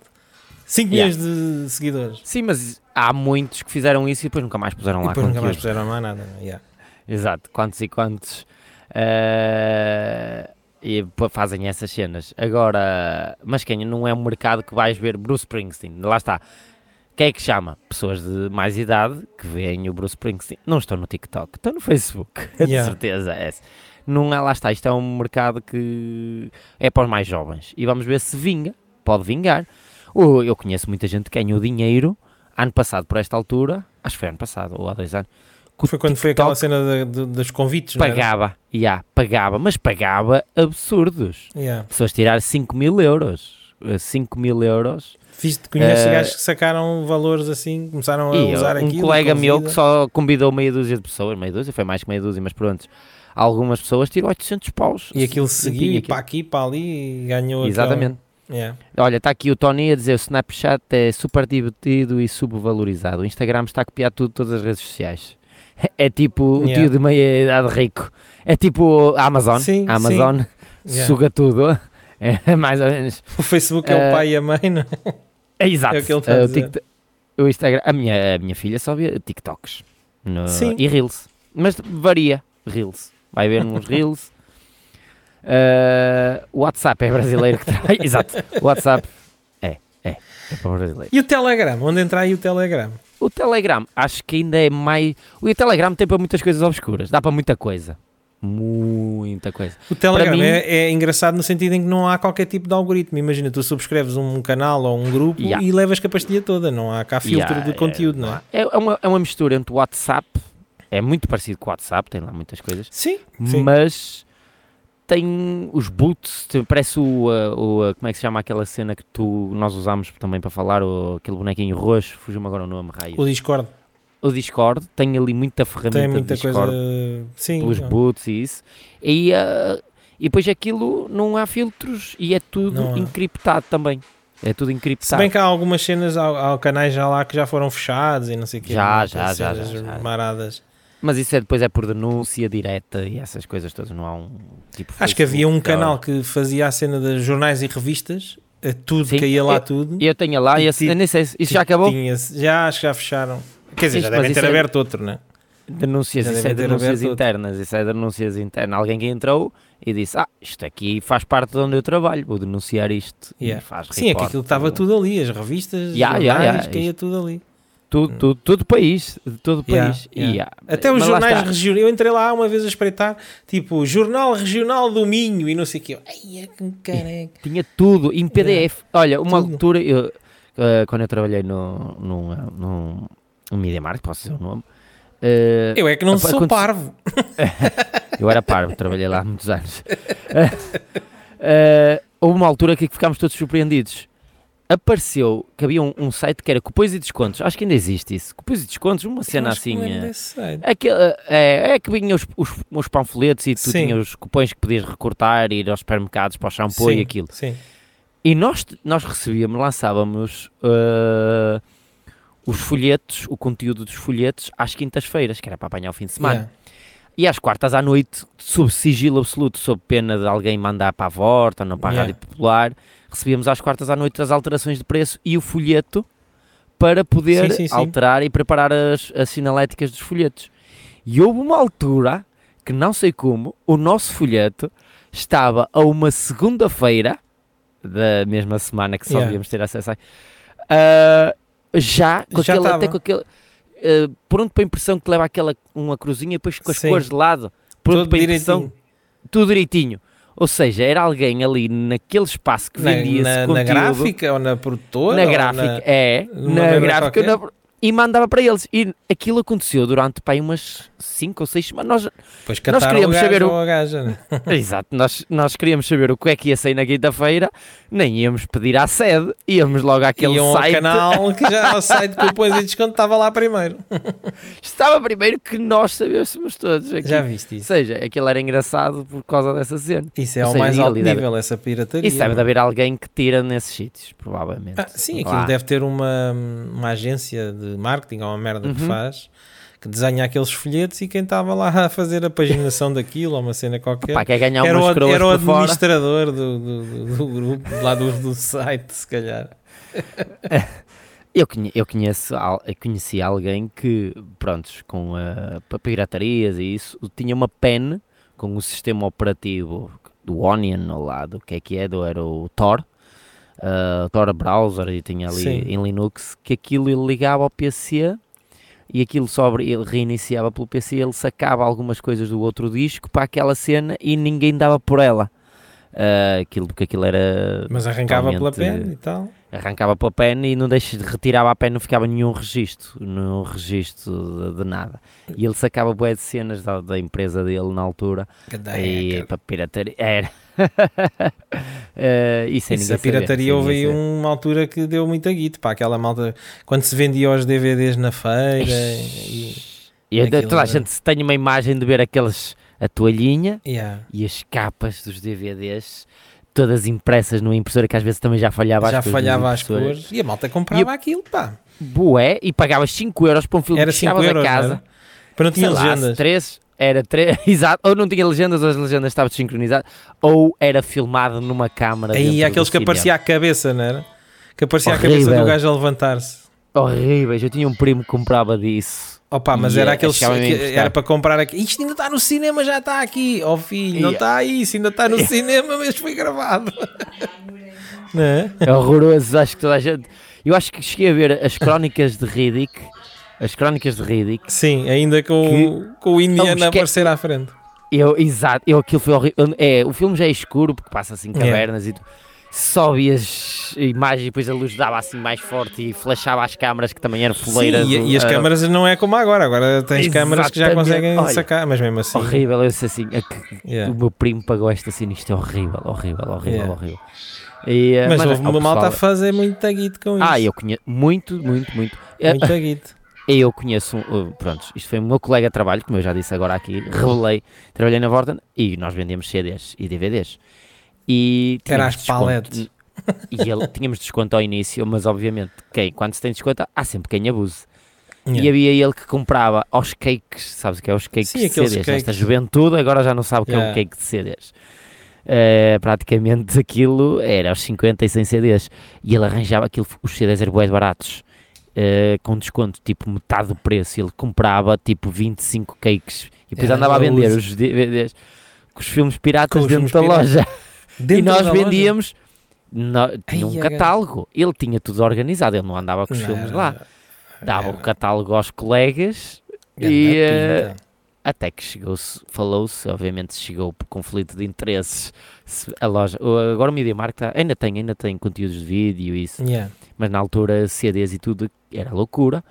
5 Yeah. milhões de seguidores. Sim, mas há muitos que fizeram isso e depois nunca mais puseram E lá depois nunca mais puseram mais nada. né? Yeah. Exato, quantos e quantos eh, e fazem essas cenas. Agora, mas quem não é um mercado que vais ver Bruce Springsteen, lá está. Quem é que chama? Pessoas de mais idade que veem o Bruce Springsteen. Não estão no TikTok, estão no Facebook, de Yeah. certeza. É. Não é, lá está, isto é um mercado que é para os mais jovens. E vamos ver se vinga, pode vingar. Eu conheço muita gente que ganhou dinheiro ano passado, por esta altura, acho que foi ano passado ou há dois anos, Foi quando foi TikTok aquela cena de- de- dos convites, pagava, yeah, pagava, mas pagava absurdos. Yeah. Pessoas tirar 5 mil euros. eh, 5 mil euros. Fiz, conheço Eh, gajos que sacaram valores assim, começaram a eu- usar um aquilo. colega meu que só convidou meia dúzia de pessoas, meia dúzia, foi mais que meia dúzia, mas pronto. Algumas pessoas tirou 800 paus. E aquilo seguiu e para aqui, para ali e ganhou aquela- Exatamente. Yeah. Olha, está aqui o Tony a dizer o Snapchat é super divertido e subvalorizado. O Instagram está a copiar tudo, todas as redes sociais. É tipo o Yeah. tio de meia idade rico. É tipo a Amazon. Sim, a Amazon Yeah. suga tudo. É mais ou menos. O Facebook é Eh, o pai e a mãe, não é? É exato. É o que ele está a Eh, o, dizer. TikTok- o Instagram, a minha, a minha filha só vê TikToks no- Sim. e Reels, mas varia. Reels, vai ver uns Reels. Eh, o WhatsApp é brasileiro que traz. exato. O WhatsApp é, é, é para o brasileiro. E o Telegram? Onde entra aí o Telegram? O Telegram, acho que ainda é mais. O Telegram tem para muitas coisas obscuras, dá para muita coisa. Muita coisa. O Telegram mim- é, é engraçado no sentido em que não há qualquer tipo de algoritmo. Imagina, tu subscreves um canal ou um grupo Yeah. e levas com a pastilha toda. Não há cá filtro Yeah, de conteúdo, não é? É, é uma, é uma mistura entre o WhatsApp, é muito parecido com o WhatsApp, tem lá muitas coisas. Sim, sim. mas tem os boots, parece o, o, como é que se chama aquela cena que tu, nós usámos também para falar, o, aquele bonequinho roxo, fugiu-me agora o nome, raio. O Discord O Discord tem ali muita ferramenta tem muita Discord, coisa. Sim, pelos não. boots e isso, e, uh, e depois aquilo não há filtros e é tudo Não encriptado também, é tudo Se encriptado. bem que há algumas cenas, há, há canais já lá que já foram fechados e não sei o quê. Já, não, já, já, cenas já, já. Maradas. Mas isso é, depois é por denúncia direta e essas coisas todas, não há um tipo Acho que havia um canal que fazia a cena de jornais e revistas, tudo, Sim, caía lá eu- tudo. E eu tenho lá, e esse, eu nem sei, se- isso já acabou? Já, acho que já fecharam. Quer dizer, Sim, já devem isso ter é- aberto outro, né? Denúncias, Já isso é devem ter denúncias aberto outro. internas, isso é denúncias internas. Alguém que entrou e disse, ah, isto aqui faz parte de onde eu trabalho, vou denunciar isto Yeah. e faz Sim, é que aquilo estava tudo ali, as revistas, Yeah, jornais, yeah, yeah, caía isto- tudo ali. Tudo, Hum. tudo, todo o país, de todo o Yeah, país. yeah. E, ah, Até os mas jornais regionais. Eu entrei lá uma vez a espreitar, tipo, Jornal Regional do Minho e não sei o quê. Ai, é que careca. Tinha tudo em PDF. Olha, uma Tudo. altura, eu, eh, quando eu trabalhei no, num, eh, num, num Media Market, posso dizer o nome, eh, Eu é que não sou parvo. eu era parvo, trabalhei lá há muitos anos. Eh, houve uma altura que ficámos todos surpreendidos. Apareceu que havia um, um site que era cupons e descontos. Acho que ainda existe isso. Cupons e descontos, uma cena que assim. é é, é que vinham os, os, os panfletos e tu Sim. tinhas os cupons que podias recortar, ir aos supermercados para o shampoo e Sim, aquilo. Sim. E nós, nós recebíamos, lançávamos uh, os folhetos, o conteúdo dos folhetos às quintas-feiras, que era para apanhar o fim de semana. Yeah. E às quartas à noite, sob sigilo absoluto, sob pena de alguém mandar para a Vorta ou não para a Yeah. Rádio Popular, recebíamos às quartas à noite as alterações de preço e o folheto para poder Sim, sim, sim. alterar e preparar as, as sinaléticas dos folhetos. E houve uma altura que não sei como, o nosso folheto estava a uma segunda-feira da mesma semana que só Yeah. devíamos ter acesso a, ah, já com Já aquele, até com aquele ah, pronto para a impressão que leva aquela uma cruzinha e depois com as cores de lado pronto Todo para a impressão direitinho. tudo direitinho ou seja, era alguém ali naquele espaço que Na, vendia esse na, na conteúdo gráfica ou na produtora? na gráfica, é, numa na gráfica na- e mandava para eles. E aquilo aconteceu durante pá, umas 5 ou 6 semanas. Nós, Pois Nós queríamos o saber o- ou gaja, né? exato, nós, nós queríamos saber o que é que ia sair na quinta-feira, nem íamos pedir à sede, íamos logo àquele Iam site. ao canal que já o site de cupons e desconto estava lá primeiro. Estava primeiro que nós sabíamos todos. Aqui. Já viste Ou isso? seja, aquilo era engraçado por causa dessa cena. Isso é Ou ao seja, mais alto deve- nível, essa pirataria. Isso deve de mano. haver alguém que tira nesses sítios, provavelmente. Ah, sim, aquilo Lá. deve ter uma, uma agência de marketing ou uma merda que Uhum. faz que desenha aqueles folhetos e quem estava lá a fazer a paginação daquilo ou uma cena qualquer Pá, quer ganhar era, o, era o administrador do, do, do- grupo, lá do, do site, se calhar. Eu, eu conheço, conheci alguém que, prontos, com a piratarias e isso, tinha uma pen com o sistema operativo do Onion ao lado, o que é que é, do, era o Tor, uh, Tor Browser, e tinha ali Sim. em Linux, que aquilo ele ligava ao PC e aquilo sobre, ele reiniciava pelo PC, ele sacava algumas coisas do outro disco para aquela cena e ninguém dava por ela. Uh, aquilo, porque aquilo era Mas arrancava pela pena e tal. arrancava pela pen e não deixa, retirava a pen, não ficava nenhum registro, nenhum registro de, de nada. E ele sacava bué de cenas da, da empresa dele na altura e para pirataria. Era. Eh, isso é Isso, a pirataria saber, houve sem aí uma altura que deu muita guita para aquela malta quando se vendia os DVDs na feira e, E ainda toda a gente tem uma imagem de ver aqueles, a toalhinha yeah. e as capas dos DVDs, todas impressas numa impressora que às vezes também já falhava já as cores das falhava as cores e a malta comprava aquilo, pá. Bué, e pagavas 5 euros para um filme Era que 5 chegavas euros, a não casa. Para não tinha legendas. três, era três, exato, ou não tinha legendas, ou as legendas estavam desincronizadas, ou era filmado numa câmara. Dentro aqueles que aparecia a cabeça, não era? Que aparecia a cabeça Horrível. do gajo a levantar-se. Horríveis, eu tinha um primo que comprava disso. Opa, mas E, era aqueles que era para comprar aqui. Isto ainda está no cinema, já está aqui. Ó filho, não E- está aí, isso ainda está no cinema, mas foi gravado. é? É horroroso, acho que toda a gente. Eu acho que cheguei a ver as crónicas de Riddick, as crónicas de Riddick. Sim, ainda com, o- com o a esque- aparecer à frente. Eu, exato, eu aquilo foi horrível. É, o filme já é escuro porque passa assim Yeah. cavernas e tu só vias imagens e depois a luz dava assim mais forte e flashava as câmaras que também eram Sim, foleiras. e, e as ah, câmaras não é como agora. Agora tens câmaras que já conseguem Olha, sacar, mas mesmo assim. Horrível, eu disse assim, é que Yeah. o meu primo pagou esta cena, isto é horrível, horrível, horrível, Yeah. horrível. E, eh, Mas, mas houve uma malta a fazer muito guito com isso. Ah, eu conheço, muito, muito, muito. Eh, Muito guito. Eu conheço, um, uh, pronto, isto foi o meu colega de trabalho, como eu já disse agora aqui, revelei, trabalhei na Vorten e nós vendíamos CDs e DVDs. E as paletes. E ele, tínhamos desconto ao início, mas obviamente, quem, quando se tem desconto, há sempre quem abuse. E Yeah. havia ele que comprava aos cakes, sabes o que é os cakes Sim, de CDs? cakes. Esta juventude agora já não sabe o que é um Yeah. cake de CDs. Eh, praticamente aquilo era aos 50 e 100 CDs. E ele arranjava aquilo, os CDs eram baratos, eh, com desconto, tipo metade do preço. Ele comprava tipo 25 cakes e depois Era andava a vender os com os filmes piratas os dentro filmes da loja. Dentro e nós vendíamos. no- tinha um catálogo, ele tinha tudo organizado, ele não andava com os Não, filmes lá. dava o catálogo aos colegas e uh, até que chegou-se, falou-se, obviamente chegou por conflito de interesses. A loja, agora o Media Market tá, ainda tem, ainda tem conteúdos de vídeo e isso, yeah. mas na altura CDs e tudo era loucura.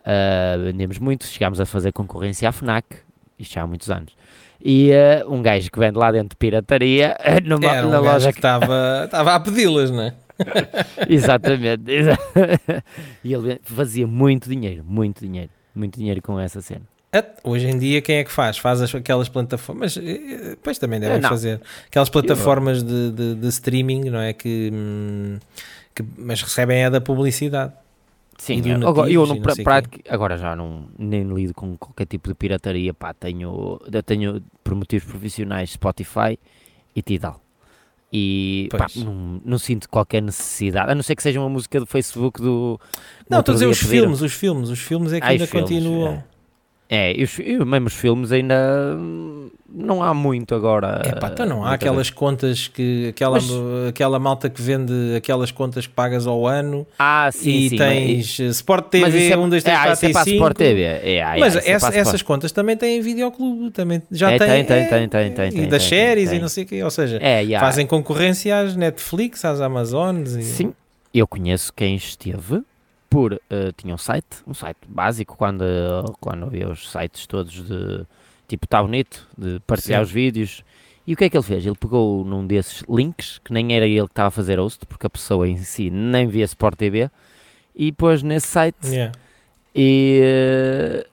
Uh, vendemos muito, chegámos a fazer concorrência à FNAC, isto já há muitos anos. E uh, um gajo que vende lá dentro de pirataria numa, era um na loja que estava a pedi-las, não é? Exatamente. e ele fazia muito dinheiro, muito dinheiro, muito dinheiro com essa cena. Hoje em dia, quem é que faz? Faz aquelas plataformas. Mas, eh, eh, pois também devem não. fazer. Aquelas plataformas de, de, de, streaming, não é? Que, hum, que, mas recebem a da publicidade. Sim, eu, agora, eu não, pra, prática, agora já não nem lido com qualquer tipo de pirataria. Pá, tenho, eu tenho por motivos profissionais Spotify e Tidal e pá, não, não, sinto qualquer necessidade, a não ser que seja uma música do Facebook do. Não, estou a dizer os filmes, os filmes, os filmes é que ainda filmes, continuam. É. É, e, os, e mesmo os filmes ainda não há muito agora. É pá, então não há aquelas contas que aquela, mas, aquela malta que vende aquelas contas que pagas ao ano ah, sim, e sim, tens mas, Sport TV, é, 1, 2, 3, 4 e 5. Sport TV. É, é, mas é, essa, essas contas também têm videoclube, também já é, tem, tem, tem, tem, tem, e das séries e não sei o quê, ou seja, fazem concorrência às Netflix, às Amazones. E... Sim, eu conheço quem esteve por uh, tinha um site, um site básico quando, quando havia os sites todos de tipo está bonito, de partilhar Sim. os vídeos. E o que é que ele fez? Ele pegou num desses links, que nem era ele que estava a fazer host, porque a pessoa em si nem via Sport TV, e pôs nesse site. Yeah. E uh,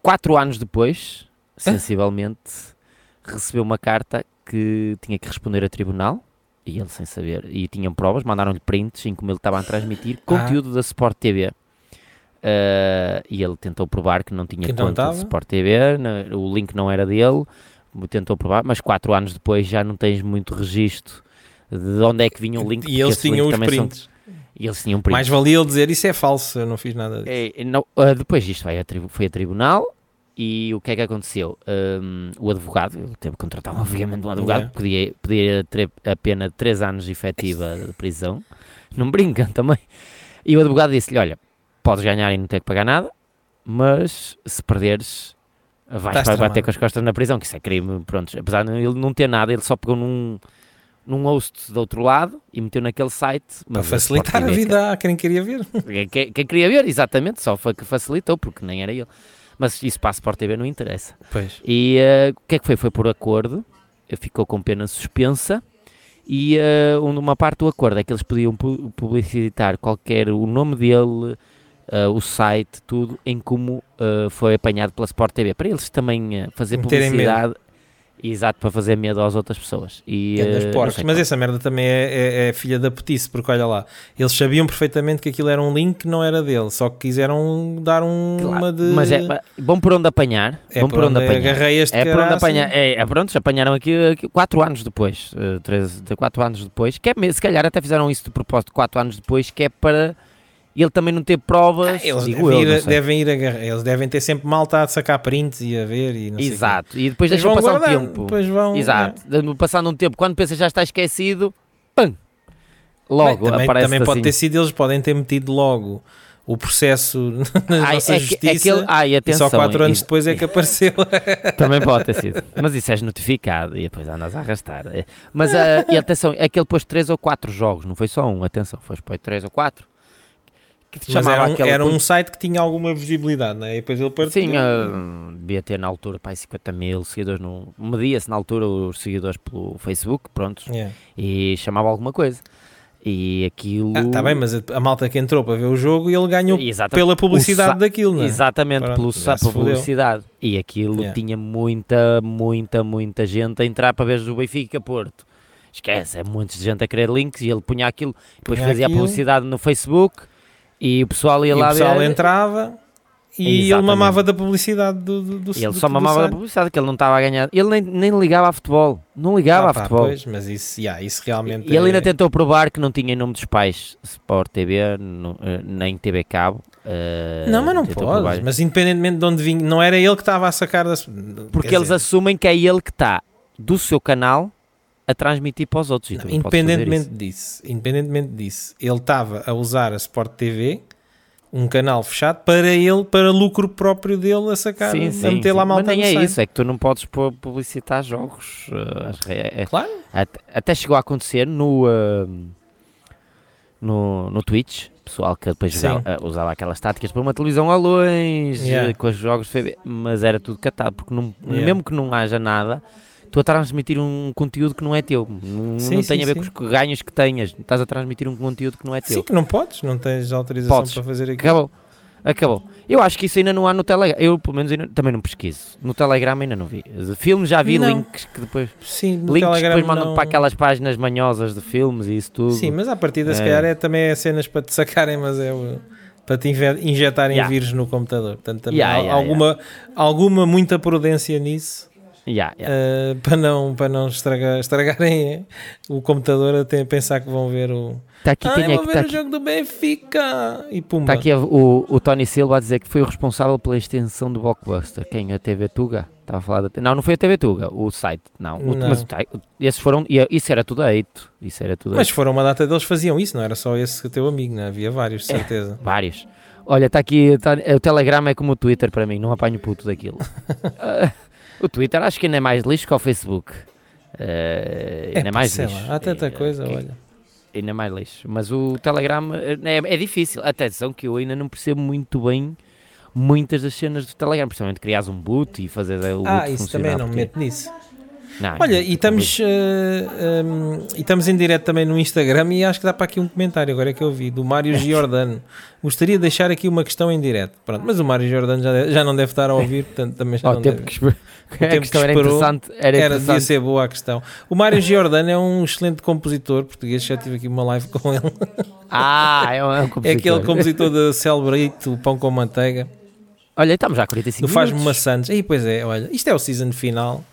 quatro anos depois, sensivelmente, recebeu uma carta que tinha que responder a tribunal e ele sem saber, e tinham provas, mandaram-lhe prints em como ele estava a transmitir ah. conteúdo da Sport TV. Uh, eh, e ele tentou provar que não tinha que conta não de Sport TV, o link não era dele, tentou provar, mas quatro anos depois já não tens muito registro de onde é que vinha o link. E eles tinham os prints. São, e eles tinham prints. Mais valia ele dizer isso é falso, eu não fiz nada disso. É, não, uh, depois disto foi a, foi a tribunal e o que é que aconteceu? Um, o advogado, teve que contratar obviamente um advogado, podia, podia ter a pena de 3 anos efetiva de prisão, não brinca também. E o advogado disse-lhe: Olha, podes ganhar e não ter que pagar nada, mas se perderes, vais para bater com as costas na prisão, que isso é crime. Pronto, apesar de ele não ter nada, ele só pegou num, num host do outro lado e meteu naquele site. Para facilitar a vida a quem queria ver. Quem, quem, queria ver, exatamente, só foi que facilitou, porque nem era ele mas isso para a Sport TV não interessa. Pois. E uh, o que é que foi? Foi por acordo, ficou com pena suspensa e uh, uma parte do acordo é que eles podiam publicitar qualquer, o nome dele, uh, o site, tudo, em como uh, foi apanhado pela Sport TV, para eles também fazer publicidade Exato, para fazer medo às outras pessoas. E, uh, porcos. Mas essa merda também é, é, é, filha da putice, porque olha lá, eles sabiam perfeitamente que aquilo era um link que não era dele, só que quiseram dar um, claro, uma de. Mas é bom por onde apanhar. É bom por onde, onde apanhar. Este é por onde apanhar. É, é pronto, apanharam aqui 4 anos depois. 3, 4 anos depois. Que é, se calhar até fizeram isso de propósito 4 anos depois, que é para e ele também não teve provas. Ah, eles devem, ir, devem ir a, eles devem ter sempre malta a sacar prints e a ver e não Exato, e depois deixam passar guardar, um tempo. Depois vão, Exato, é. passando um tempo, quando pensa já está esquecido, pum, logo Bem, também, aparece Também pode assim. ter sido, eles podem ter metido logo o processo na ai, nossa é justiça aquele, ai, atenção, e só 4 anos depois é que apareceu. Também pode ter sido. Mas isso és notificado e depois andas a arrastar. Mas uh, e atenção, é que ele pôs 3 ou 4 jogos, não foi só um, atenção, foi 3 ou 4 que Mas era, um, era um, site que tinha alguma visibilidade, não é? E depois ele partiu. Sim, uh, devia ter na altura pá, 50 mil seguidores. No, media-se na altura os seguidores pelo Facebook, pronto, yeah. e chamava alguma coisa. E aquilo. Ah, tá bem, mas a, malta que entrou para ver o jogo ele ganhou Exatamente. pela publicidade daquilo, não é? Exatamente, pelo, pela publicidade. E aquilo yeah. tinha muita, muita, muita gente a entrar para ver o Benfica Porto. Esquece, é muita gente a querer links e ele punha aquilo, depois punha fazia aquilo. a publicidade no Facebook e o pessoal ia e lá o pessoal ver... entrava e Exatamente. ele mamava da publicidade do, do, do Ele só mamava da publicidade, que ele não estava a ganhar. Ele nem, nem ligava a futebol. Não ligava ah, pá, a futebol. Pois, mas isso, yeah, isso realmente. E é... ele ainda tentou provar que não tinha em nome dos pais Sport TV, eh, nem TV Cabo. Uh, não, mas não pode. Mas independentemente de onde vinha, não era ele que estava a sacar das. Porque eles dizer... assumem que é ele que está do seu canal a transmitir para os outros. Não, independentemente disso, independentemente disso, ele estava a usar a Sport TV um canal fechado para ele, para lucro próprio dele a sacar, sim, sim, a meter sim. lá malta Mas nem é site. isso, é que tu não podes publicitar jogos. Uh, é, é, claro. Até, até, chegou a acontecer no, uh, no, no Twitch, pessoal que depois usava, uh, usava, aquelas táticas para uma televisão a longe, yeah. com os jogos, mas era tudo catado, porque não, yeah. mesmo que não haja nada tu a transmitir um conteúdo que não é teu. Não, sim, não tem sim, a ver sim. com os ganhos que tenhas. Estás a transmitir um conteúdo que não é teu. Sim, que não podes, não tens autorização podes. para fazer aquilo. Acabou. Acabou. Eu acho que isso ainda não há no Telegram. Eu, pelo menos, ainda, também não pesquiso. No Telegram ainda não vi. Filmes já vi não. links que depois. Sim, no links Telegram que depois mandam não... para aquelas páginas manhosas de filmes e isso tudo. Sim, mas à partida, é. se calhar, é, também é cenas para te sacarem, mas é. Para te injetarem yeah. vírus no computador. Portanto, também yeah, há yeah, alguma, alguma muita prudência nisso. Yeah, yeah. Uh, para não, para não estragar, estragarem o computador até pensar que vão ver o. Tá aqui, quem é que ver tá o aqui? jogo do Benfica! E pumba. Está aqui o, o Tony Silva a dizer que foi o responsável pela extensão do Blockbuster. Quem? A TV Tuga? Estava a falar da... Não, não foi a TV Tuga, o site. Não, o, não. mas esses foram. Isso era tudo eito. Isso era tudo Mas foram uma data deles faziam isso, não era só esse teu amigo, não? Havia vários, de é, certeza. É, vários. Olha, está aqui. Tá, o Telegram é como o Twitter para mim, não apanho puto daquilo. O Twitter acho que ainda é mais lixo que o Facebook. Uh, ainda é, mais lixo. Lá, há tanta coisa, que, olha. Ainda mais lixo. Mas o Telegram é, é difícil. Atenção que eu ainda não percebo muito bem muitas das cenas do Telegram, principalmente criar um boot e fazer o Ah, isso também não me meto nisso. Não, Olha, e estamos, uh, um, e estamos em direto também no Instagram e acho que dá para aqui um comentário, agora é que eu vi, do Mário Giordano. Gostaria de deixar aqui uma questão em direto. Pronto, mas o Mário Giordano já, já não deve estar a ouvir, portanto também já oh, não tempo deve. Que o tempo a questão que era interessante. Era, era devia ser boa a questão. O Mário Giordano é um excelente compositor português, já tive aqui uma live com ele. Ah, é um, é um compositor. É aquele compositor de Celebrate, o Pão com Manteiga. Olha, estamos já a 45 minutos. Faz-me maçãs. Aí, pois é, olha, isto é o season final.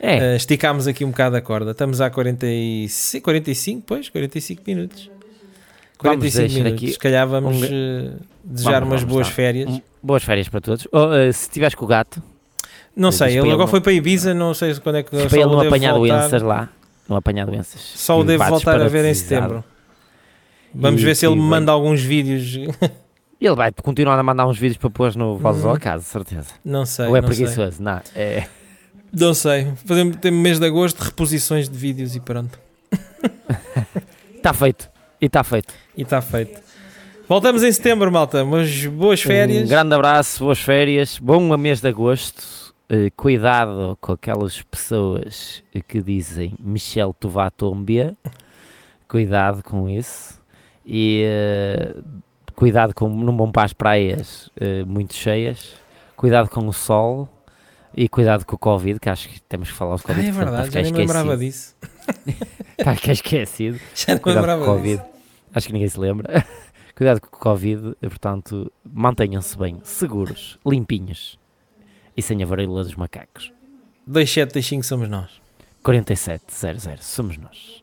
É. Uh, esticámos aqui um bocado a corda. Estamos a 45, 45 pois, 45 minutos. 45 minutos. Aqui Se calhar vamos um... uh, desejar vamos, umas vamos, boas férias. Um, boas férias para todos. Uh, se estiveres com o gato. Não sei, ele agora no... foi para Ibiza, não sei quando é que Foi para ele não apanhar doenças lá. Não apanhar doenças. Só o devo voltar a ver em setembro. Vamos e, ver se ele me manda alguns vídeos. Ele vai continuar a mandar uns vídeos para pôr no Vozes uhum. ao Caso, certeza. Não sei. Ou é não preguiçoso? Sei. Não, é. Não sei. Fazemos tem mês de agosto, reposições de vídeos e pronto. Está feito. E está feito. E está feito. Voltamos em setembro, malta. Mas boas férias. Um grande abraço, boas férias. Bom mês de agosto. Uh, cuidado com aquelas pessoas que dizem Michel Tuvatombia. Cuidado com isso. E uh, cuidado com não vão para as praias uh, muito cheias. Cuidado com o sol e cuidado com o Covid, que acho que temos que falar do Covid. Ah, é verdade, já nem me lembrava disso. Está que é esquecido. Já não cuidado lembrava com o Covid. Disso. Acho que ninguém se lembra. cuidado com o Covid, portanto, mantenham-se bem, seguros, limpinhos e sem a varíola dos macacos. 2725 somos nós. 4700 somos nós.